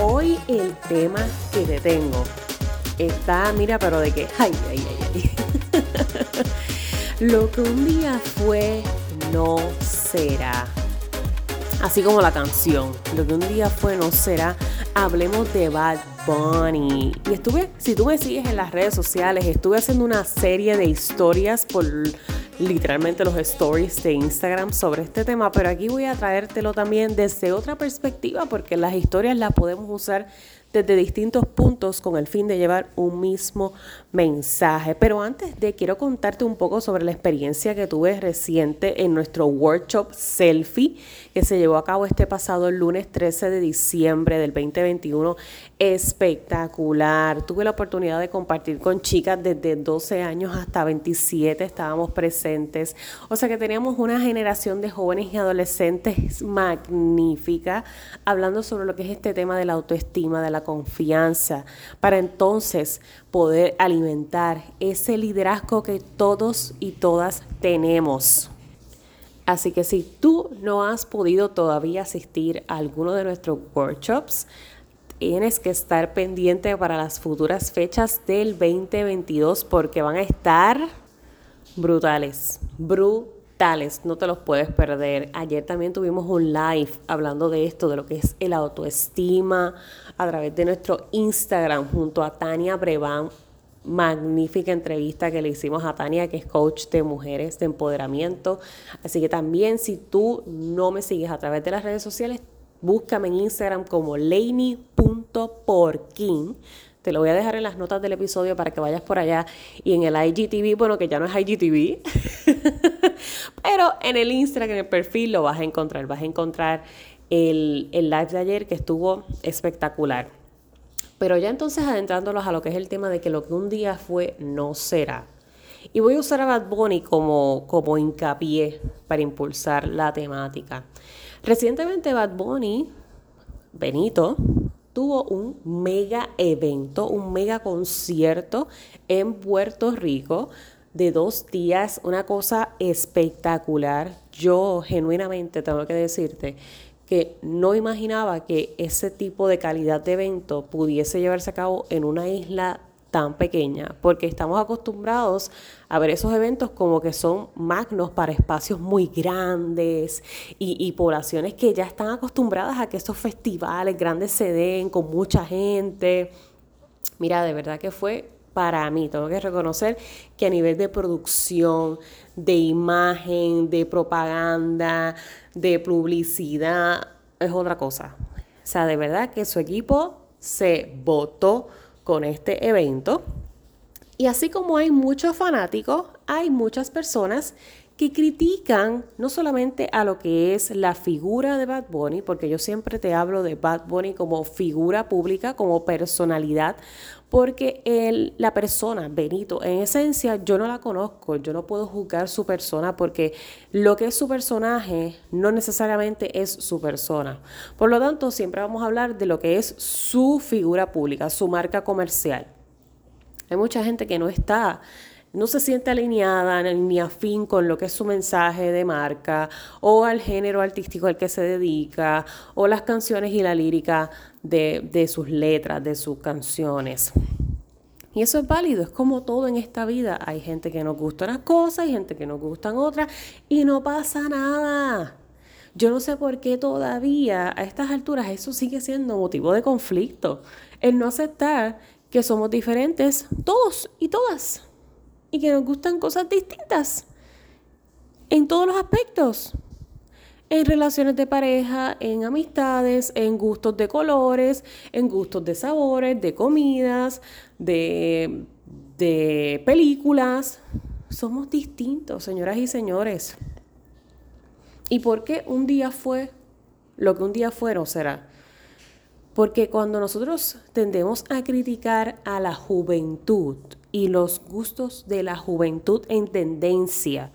Hoy el tema que te tengo está, mira, pero de que, ay, ay, ay, ay. Lo que un día fue, no será. Así como la canción, lo que un día fue, no será. Hablemos de Bad Bunny. Y estuve, si tú me sigues en las redes sociales, estuve haciendo una serie de historias por literalmente los stories de Instagram sobre este tema, pero aquí voy a traértelo también desde otra perspectiva porque las historias las podemos usar desde distintos puntos con el fin de llevar un mismo mensaje. Pero antes de quiero contarte un poco sobre la experiencia que tuve reciente en nuestro workshop selfie que se llevó a cabo este pasado lunes 13 de diciembre del 2021. Espectacular. Tuve la oportunidad de compartir con chicas desde 12 años hasta 27, estábamos presentes. O sea que teníamos una generación de jóvenes y adolescentes magnífica hablando sobre lo que es este tema de la autoestima, de la confianza, para entonces poder alimentar ese liderazgo que todos y todas tenemos. Así que si tú no has podido todavía asistir a alguno de nuestros workshops, tienes que estar pendiente para las futuras fechas del 2022 porque van a estar brutales, brutales tales, no te los puedes perder. Ayer también tuvimos un live hablando de esto, de lo que es el autoestima, a través de nuestro Instagram junto a Tania Brevan. Magnífica entrevista que le hicimos a Tania, que es coach de mujeres de empoderamiento. Así que también si tú no me sigues a través de las redes sociales, búscame en Instagram como laney.porkin te lo voy a dejar en las notas del episodio para que vayas por allá. Y en el IGTV, bueno, que ya no es IGTV, pero en el Instagram, en el perfil, lo vas a encontrar. Vas a encontrar el, el live de ayer que estuvo espectacular. Pero ya entonces adentrándolos a lo que es el tema de que lo que un día fue no será. Y voy a usar a Bad Bunny como, como hincapié para impulsar la temática. Recientemente Bad Bunny, Benito, tuvo un mega evento, un mega concierto en Puerto Rico de dos días, una cosa espectacular. Yo genuinamente tengo que decirte que no imaginaba que ese tipo de calidad de evento pudiese llevarse a cabo en una isla tan pequeña, porque estamos acostumbrados a ver esos eventos como que son magnos para espacios muy grandes y, poblaciones que ya están acostumbradas a que esos festivales grandes se den con mucha gente. Mira, de verdad que fue para mí, tengo que reconocer que a nivel de producción, de imagen, de propaganda, de publicidad, es otra cosa. O sea, de verdad que su equipo se votó con este evento. Y así como hay muchos fanáticos, hay muchas personas que critican no solamente a lo que es la figura de Bad Bunny, porque yo siempre te hablo de Bad Bunny como figura pública, como personalidad, porque la persona, Benito, en esencia yo no la conozco, yo no puedo juzgar su persona porque lo que es su personaje no necesariamente es su persona. Por lo tanto, siempre vamos a hablar de lo que es su figura pública, su marca comercial. Hay mucha gente que no está no se siente alineada ni afín con lo que es su mensaje de marca o al género artístico al que se dedica o las canciones y la lírica de, sus letras, de sus canciones. Y eso es válido, es como todo en esta vida. Hay gente que nos gusta unas cosas, hay gente que nos gustan otras y no pasa nada. Yo no sé por qué todavía a estas alturas eso sigue siendo motivo de conflicto. El no aceptar que somos diferentes todos y todas y que nos gustan cosas distintas en todos los aspectos. En relaciones de pareja, en amistades, en gustos de colores, en gustos de sabores, de comidas, de, de películas. Somos distintos, señoras y señores. ¿Y por qué un día fue lo que un día fue no será? Porque cuando nosotros tendemos a criticar a la juventud y los gustos de la juventud en tendencia,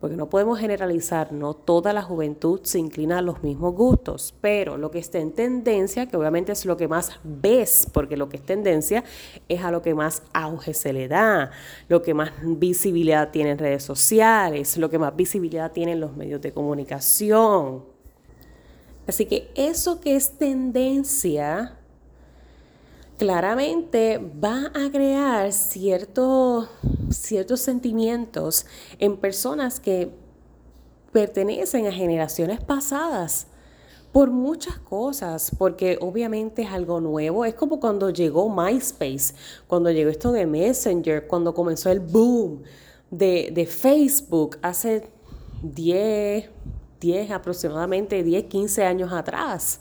porque no podemos generalizar, no toda la juventud se inclina a los mismos gustos, pero lo que está en tendencia, que obviamente es lo que más ves, porque lo que es tendencia es a lo que más auge se le da, lo que más visibilidad tiene en redes sociales, lo que más visibilidad tiene en los medios de comunicación. Así que eso que es tendencia, claramente va a crear ciertos, sentimientos en personas que pertenecen a generaciones pasadas por muchas cosas, porque obviamente es algo nuevo. Es como cuando llegó MySpace, cuando llegó esto de Messenger, cuando comenzó el boom de, de Facebook hace 10, 10, aproximadamente 10, 15 años atrás.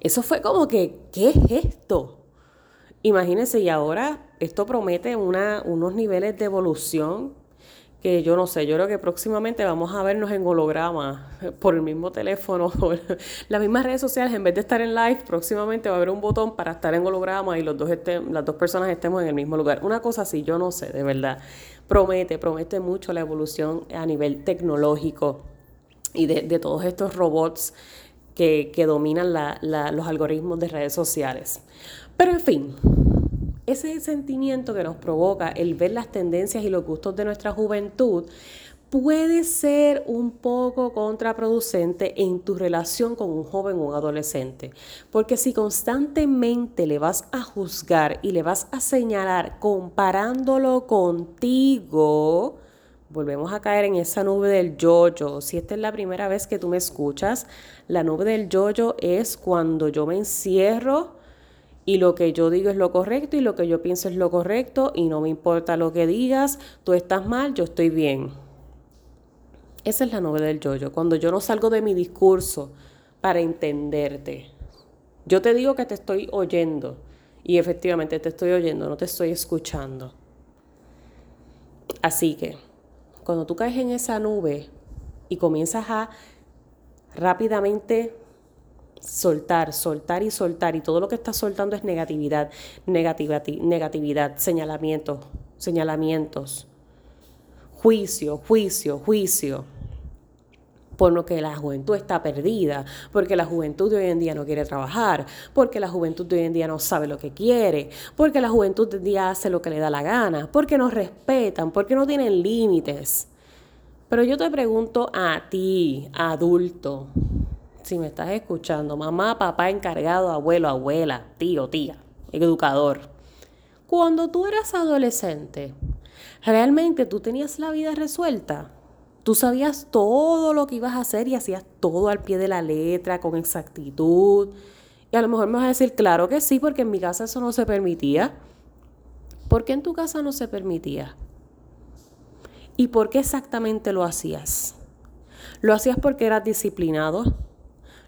Eso fue como que, ¿qué es esto? Imagínense, y ahora esto promete unos niveles de evolución que yo no sé, yo creo que próximamente vamos a vernos en holograma por el mismo teléfono, por las mismas redes sociales, en vez de estar en live, próximamente va a haber un botón para estar en holograma y los dos las dos personas estemos en el mismo lugar. Una cosa así, yo no sé, de verdad. Promete, promete mucho la evolución a nivel tecnológico y de, todos estos robots que, dominan los algoritmos de redes sociales. Pero en fin, ese sentimiento que nos provoca el ver las tendencias y los gustos de nuestra juventud puede ser un poco contraproducente en tu relación con un joven o un adolescente. Porque si constantemente le vas a juzgar y le vas a señalar comparándolo contigo, Volvemos a caer en esa nube del yoyo. Si esta es la primera vez que tú me escuchas, la nube del yoyo es cuando yo me encierro y lo que yo digo es lo correcto y lo que yo pienso es lo correcto y no me importa lo que digas, tú estás mal, yo estoy bien. Esa es la nube del yoyo, cuando yo no salgo de mi discurso para entenderte. Yo te digo que te estoy oyendo y efectivamente te estoy oyendo, no te estoy escuchando. Así que cuando tú caes en esa nube y comienzas a rápidamente soltar, soltar y soltar, y todo lo que estás soltando es negatividad, negatividad, negatividad, señalamientos, señalamientos, juicio, juicio, juicio por lo que la juventud está perdida, porque la juventud de hoy en día no quiere trabajar, porque la juventud de hoy en día no sabe lo que quiere, porque la juventud de hoy en día hace lo que le da la gana, porque no respetan, porque no tienen límites. Pero yo te pregunto a ti, adulto, si me estás escuchando, mamá, papá encargado, abuelo, abuela, tío, tía, educador, cuando tú eras adolescente, ¿realmente tú tenías la vida resuelta? Tú sabías todo lo que ibas a hacer y hacías todo al pie de la letra, con exactitud. Y a lo mejor me vas a decir, claro que sí, porque en mi casa eso no se permitía. ¿Por qué en tu casa no se permitía? ¿Y por qué exactamente lo hacías? ¿Lo hacías porque eras disciplinado?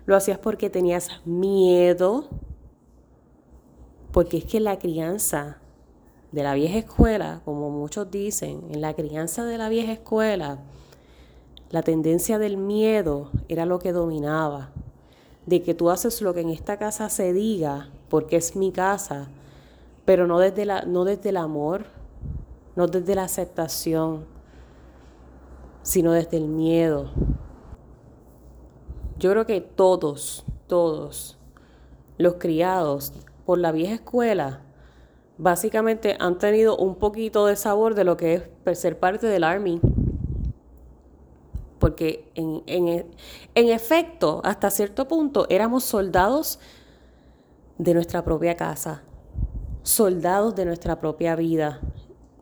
¿Lo hacías porque tenías miedo? Porque es que la crianza de la vieja escuela, como muchos dicen, en la crianza de la vieja escuela, la tendencia del miedo era lo que dominaba, de que tú haces lo que en esta casa se diga, porque es mi casa, pero no desde, la, no desde el amor, no desde la aceptación, sino desde el miedo. Yo creo que todos, todos los criados por la vieja escuela, básicamente han tenido un poquito de sabor de lo que es ser parte del Army porque en, en, efecto, hasta cierto punto, éramos soldados de nuestra propia casa, soldados de nuestra propia vida.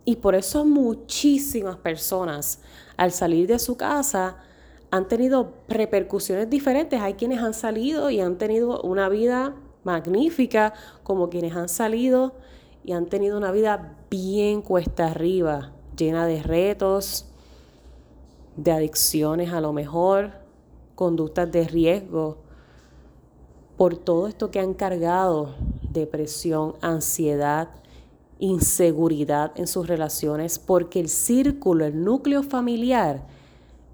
Y por eso muchísimas personas, al salir de su casa, han tenido repercusiones diferentes. Hay quienes han salido y han tenido una vida magnífica, como quienes han salido y han tenido una vida bien cuesta arriba, llena de retos, de adicciones a lo mejor, conductas de riesgo, por todo esto que han cargado, depresión, ansiedad, inseguridad en sus relaciones, porque el círculo, el núcleo familiar,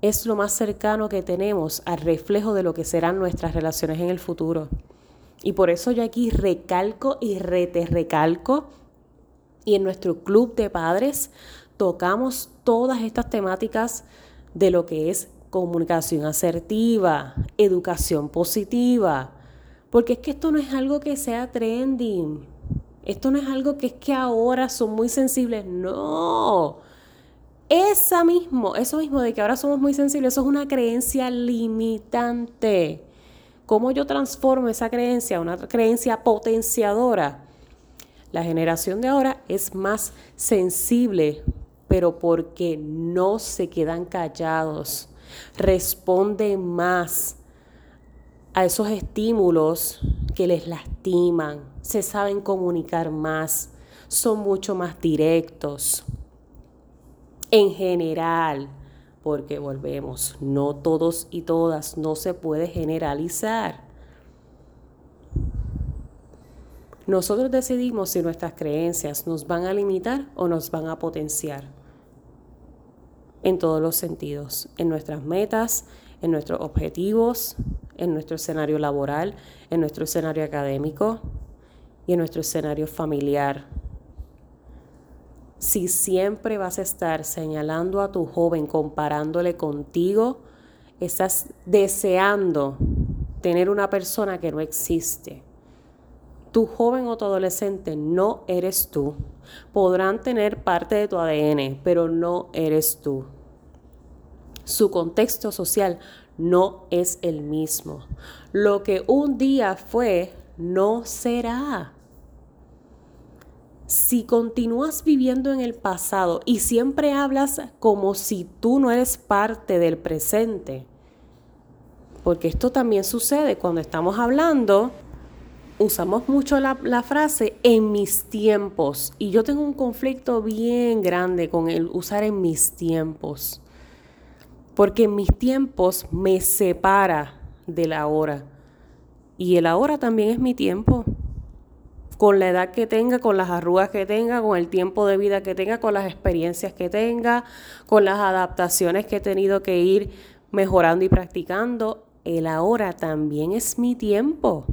es lo más cercano que tenemos al reflejo de lo que serán nuestras relaciones en el futuro. Y por eso yo aquí recalco y rete recalco. Y en nuestro club de padres tocamos todas estas temáticas de lo que es comunicación asertiva, educación positiva. Porque es que esto no es algo que sea trending. Esto no es algo que es que ahora son muy sensibles. No. Esa mismo, eso mismo de que ahora somos muy sensibles, eso es una creencia limitante. ¿Cómo yo transformo esa creencia a una creencia potenciadora? La generación de ahora es más sensible, pero porque no se quedan callados, responden más a esos estímulos que les lastiman, se saben comunicar más, son mucho más directos. En general, porque volvemos, no todos y todas, no se puede generalizar. Nosotros decidimos si nuestras creencias nos van a limitar o nos van a potenciar en todos los sentidos, en nuestras metas, en nuestros objetivos, en nuestro escenario laboral, en nuestro escenario académico y en nuestro escenario familiar si siempre vas a estar señalando a tu joven, comparándole contigo, estás deseando tener una persona que no existe. Tu joven o tu adolescente no eres tú. Podrán tener parte de tu ADN, pero no eres tú. Su contexto social no es el mismo. Lo que un día fue, no será. Si continúas viviendo en el pasado y siempre hablas como si tú no eres parte del presente, porque esto también sucede cuando estamos hablando, usamos mucho la, frase en mis tiempos. Y yo tengo un conflicto bien grande con el usar en mis tiempos, porque mis tiempos me separa de la hora y el ahora también es mi tiempo con la edad que tenga, con las arrugas que tenga, con el tiempo de vida que tenga, con las experiencias que tenga, con las adaptaciones que he tenido que ir mejorando y practicando. El ahora también es mi tiempo.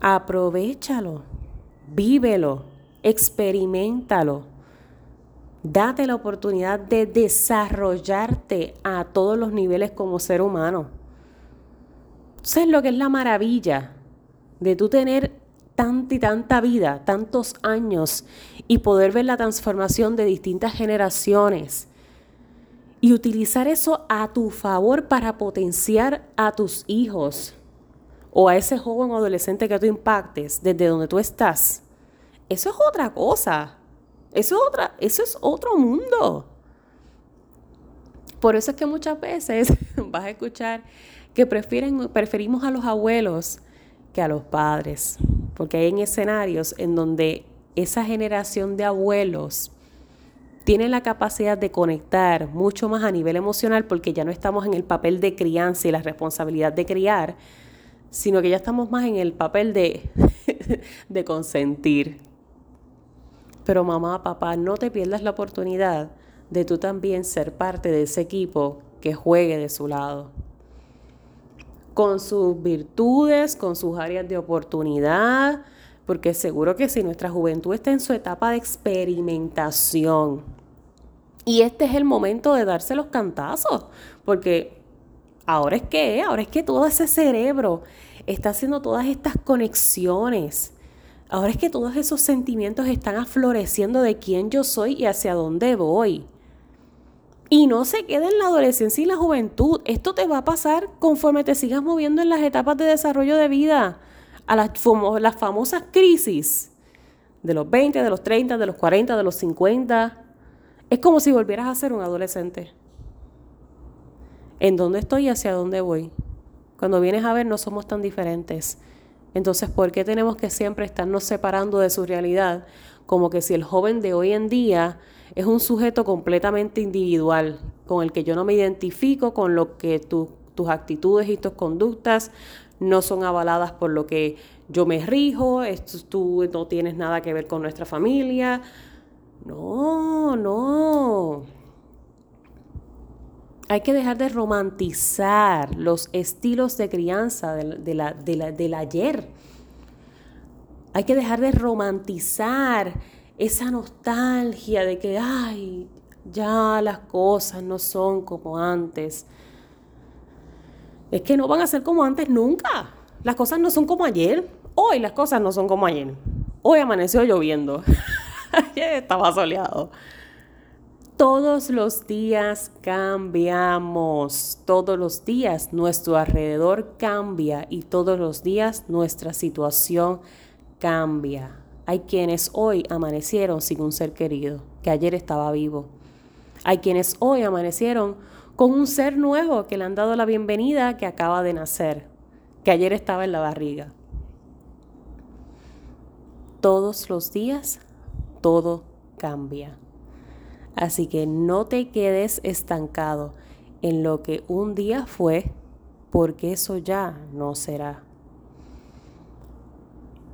Aprovechalo, vívelo, experimentalo. Date la oportunidad de desarrollarte a todos los niveles como ser humano. ¿Sabes lo que es la maravilla de tú tener tanta y tanta vida, tantos años y poder ver la transformación de distintas generaciones y utilizar eso a tu favor para potenciar a tus hijos o a ese joven adolescente que tú impactes desde donde tú estás. Eso es otra cosa. Eso es, otra, eso es otro mundo. Por eso es que muchas veces vas a escuchar que prefieren, preferimos a los abuelos que a los padres, porque hay en escenarios en donde esa generación de abuelos tiene la capacidad de conectar mucho más a nivel emocional porque ya no estamos en el papel de crianza y la responsabilidad de criar, sino que ya estamos más en el papel de, de consentir. Pero mamá, papá, no te pierdas la oportunidad de tú también ser parte de ese equipo que juegue de su lado con sus virtudes, con sus áreas de oportunidad, porque seguro que si nuestra juventud está en su etapa de experimentación, y este es el momento de darse los cantazos, porque ahora es que, ahora es que todo ese cerebro está haciendo todas estas conexiones. Ahora es que todos esos sentimientos están afloreciendo de quién yo soy y hacia dónde voy. Y no se queda en la adolescencia y la juventud. Esto te va a pasar conforme te sigas moviendo en las etapas de desarrollo de vida, a las, las famosas crisis de los 20, de los 30, de los 40, de los 50. Es como si volvieras a ser un adolescente. ¿En dónde estoy y hacia dónde voy? Cuando vienes a ver, no somos tan diferentes. Entonces, ¿por qué tenemos que siempre estarnos separando de su realidad? Como que si el joven de hoy en día es un sujeto completamente individual, con el que yo no me identifico, con lo que tus actitudes y tus conductas no son avaladas por lo que yo me rijo, esto, tú no tienes nada que ver con nuestra familia. No, no. Hay que dejar de romantizar los estilos de crianza de la, del ayer. Hay que dejar de romantizar esa nostalgia de que, ay, ya las cosas no son como antes. Es que no van a ser como antes nunca. Las cosas no son como ayer. Hoy las cosas no son como ayer. Hoy amaneció lloviendo. estaba soleado. Todos los días cambiamos, todos los días nuestro alrededor cambia y todos los días nuestra situación cambia. Hay quienes hoy amanecieron sin un ser querido, que ayer estaba vivo. Hay quienes hoy amanecieron con un ser nuevo que le han dado la bienvenida que acaba de nacer, que ayer estaba en la barriga. Todos los días todo cambia. Así que no te quedes estancado en lo que un día fue, porque eso ya no será.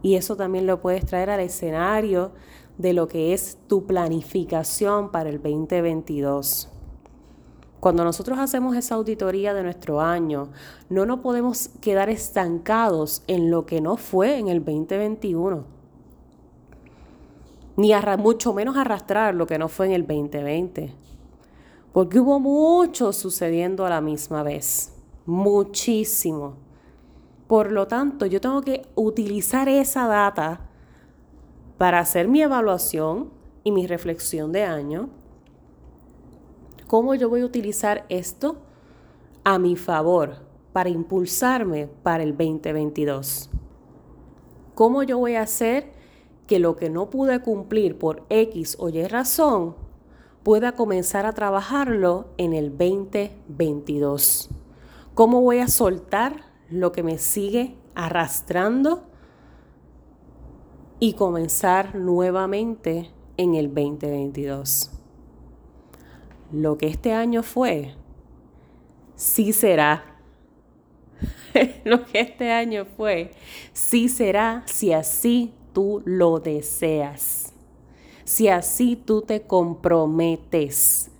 Y eso también lo puedes traer al escenario de lo que es tu planificación para el 2022. Cuando nosotros hacemos esa auditoría de nuestro año, no nos podemos quedar estancados en lo que no fue en el 2021, ni mucho menos arrastrar lo que no fue en el 2020, porque hubo mucho sucediendo a la misma vez, muchísimo. Por lo tanto, yo tengo que utilizar esa data para hacer mi evaluación y mi reflexión de año. ¿Cómo yo voy a utilizar esto a mi favor para impulsarme para el 2022? ¿Cómo yo voy a hacer que lo que no pude cumplir por X o Y razón pueda comenzar a trabajarlo en el 2022? ¿Cómo voy a soltar lo que me sigue arrastrando y comenzar nuevamente en el 2022. Lo que este año fue, sí será. lo que este año fue, sí será si así tú lo deseas. Si así tú te comprometes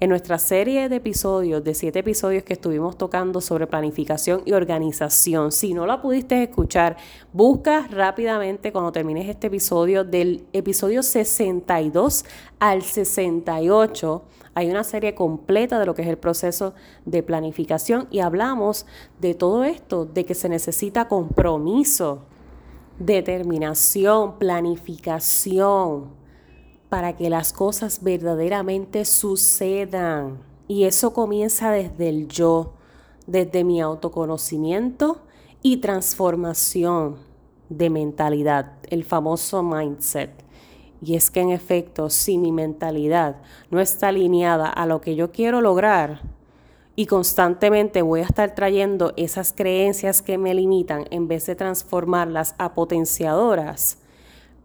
en nuestra serie de episodios, de siete episodios que estuvimos tocando sobre planificación y organización, si no la pudiste escuchar, busca rápidamente cuando termines este episodio, del episodio 62 al 68. Hay una serie completa de lo que es el proceso de planificación y hablamos de todo esto, de que se necesita compromiso, determinación, planificación para que las cosas verdaderamente sucedan. Y eso comienza desde el yo, desde mi autoconocimiento y transformación de mentalidad, el famoso mindset. Y es que en efecto, si mi mentalidad no está alineada a lo que yo quiero lograr y constantemente voy a estar trayendo esas creencias que me limitan en vez de transformarlas a potenciadoras,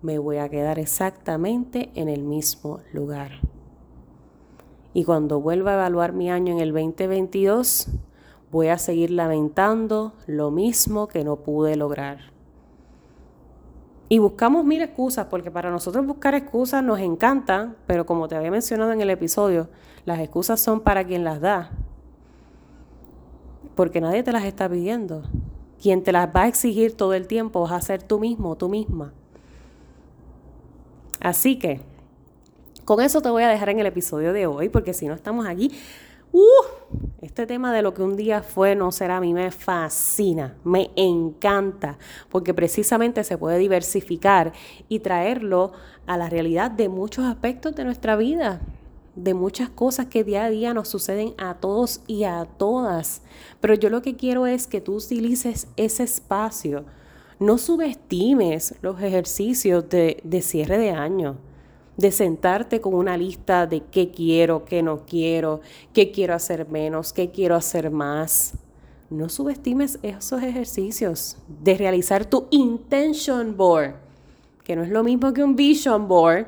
me voy a quedar exactamente en el mismo lugar. Y cuando vuelva a evaluar mi año en el 2022, voy a seguir lamentando lo mismo que no pude lograr. Y buscamos mil excusas, porque para nosotros buscar excusas nos encanta, pero como te había mencionado en el episodio, las excusas son para quien las da. Porque nadie te las está pidiendo. Quien te las va a exigir todo el tiempo vas a ser tú mismo, tú misma. Así que con eso te voy a dejar en el episodio de hoy, porque si no estamos aquí, uh, este tema de lo que un día fue no será a mí me fascina, me encanta, porque precisamente se puede diversificar y traerlo a la realidad de muchos aspectos de nuestra vida de muchas cosas que día a día nos suceden a todos y a todas. Pero yo lo que quiero es que tú utilices ese espacio no subestimes los ejercicios de, cierre de año, de sentarte con una lista de qué quiero, qué no quiero, qué quiero hacer menos, qué quiero hacer más. No subestimes esos ejercicios de realizar tu intention board, que no es lo mismo que un vision board.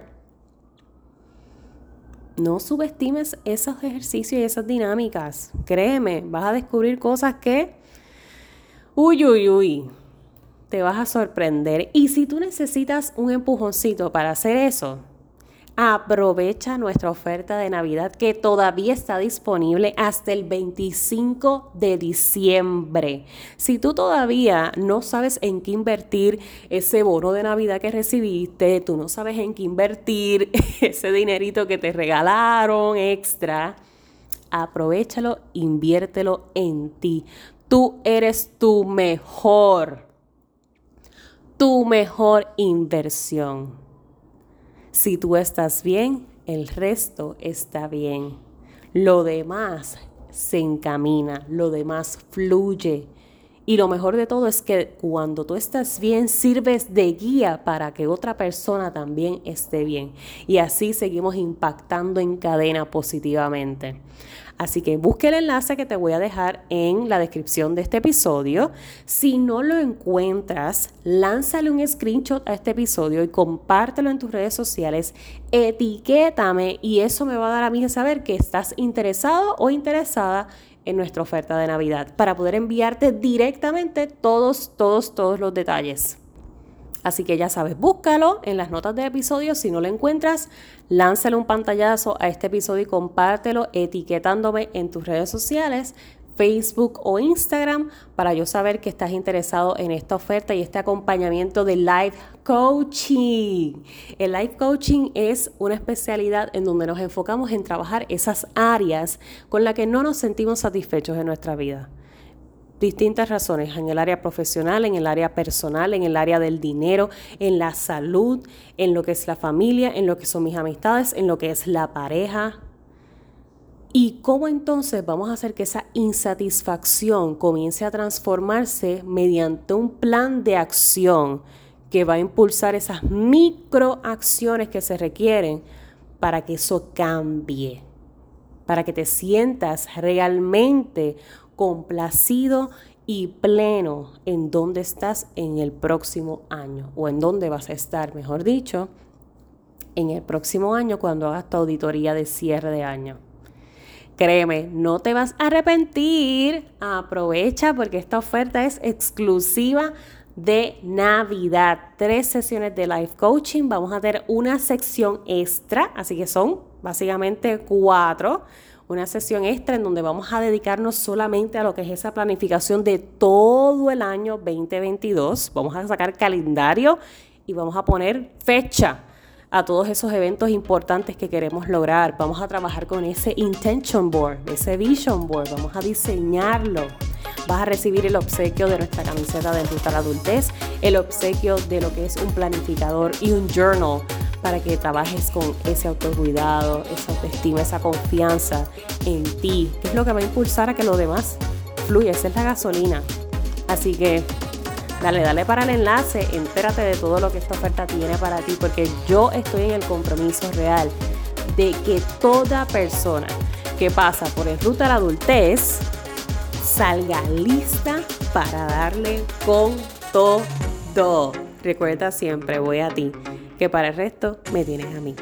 No subestimes esos ejercicios y esas dinámicas. Créeme, vas a descubrir cosas que... Uy, uy, uy te vas a sorprender. Y si tú necesitas un empujoncito para hacer eso, Aprovecha nuestra oferta de Navidad que todavía está disponible hasta el 25 de diciembre. Si tú todavía no sabes en qué invertir ese bono de Navidad que recibiste, tú no sabes en qué invertir ese dinerito que te regalaron extra, aprovechalo, inviértelo en ti. Tú eres tu mejor, tu mejor inversión. Si tú estás bien, el resto está bien. Lo demás se encamina, lo demás fluye. Y lo mejor de todo es que cuando tú estás bien, sirves de guía para que otra persona también esté bien. Y así seguimos impactando en cadena positivamente. Así que busque el enlace que te voy a dejar en la descripción de este episodio. Si no lo encuentras, lánzale un screenshot a este episodio y compártelo en tus redes sociales. Etiquétame y eso me va a dar a mí saber que estás interesado o interesada en nuestra oferta de Navidad para poder enviarte directamente todos, todos, todos los detalles. Así que ya sabes, búscalo en las notas del episodio. Si no lo encuentras, lánzale un pantallazo a este episodio y compártelo etiquetándome en tus redes sociales, Facebook o Instagram, para yo saber que estás interesado en esta oferta y este acompañamiento de live coaching. El live coaching es una especialidad en donde nos enfocamos en trabajar esas áreas con las que no nos sentimos satisfechos en nuestra vida distintas razones, en el área profesional, en el área personal, en el área del dinero, en la salud, en lo que es la familia, en lo que son mis amistades, en lo que es la pareja. ¿Y cómo entonces vamos a hacer que esa insatisfacción comience a transformarse mediante un plan de acción que va a impulsar esas microacciones que se requieren para que eso cambie? Para que te sientas realmente complacido y pleno en dónde estás en el próximo año o en dónde vas a estar, mejor dicho, en el próximo año cuando hagas tu auditoría de cierre de año. Créeme, no te vas a arrepentir. Aprovecha porque esta oferta es exclusiva de Navidad. Tres sesiones de life coaching. Vamos a tener una sección extra, así que son básicamente cuatro una sesión extra en donde vamos a dedicarnos solamente a lo que es esa planificación de todo el año 2022. Vamos a sacar calendario y vamos a poner fecha a todos esos eventos importantes que queremos lograr. Vamos a trabajar con ese intention board, ese vision board. Vamos a diseñarlo. Vas a recibir el obsequio de nuestra camiseta de Ruta a la Adultez, el obsequio de lo que es un planificador y un journal para que trabajes con ese autocuidado, esa autoestima, esa confianza en ti, que es lo que va a impulsar a que lo demás fluya, esa es la gasolina. Así que dale, dale para el enlace, entérate de todo lo que esta oferta tiene para ti, porque yo estoy en el compromiso real de que toda persona que pasa por el ruta a la adultez salga lista para darle con todo. Recuerda siempre, voy a ti que para el resto me tienes a mí.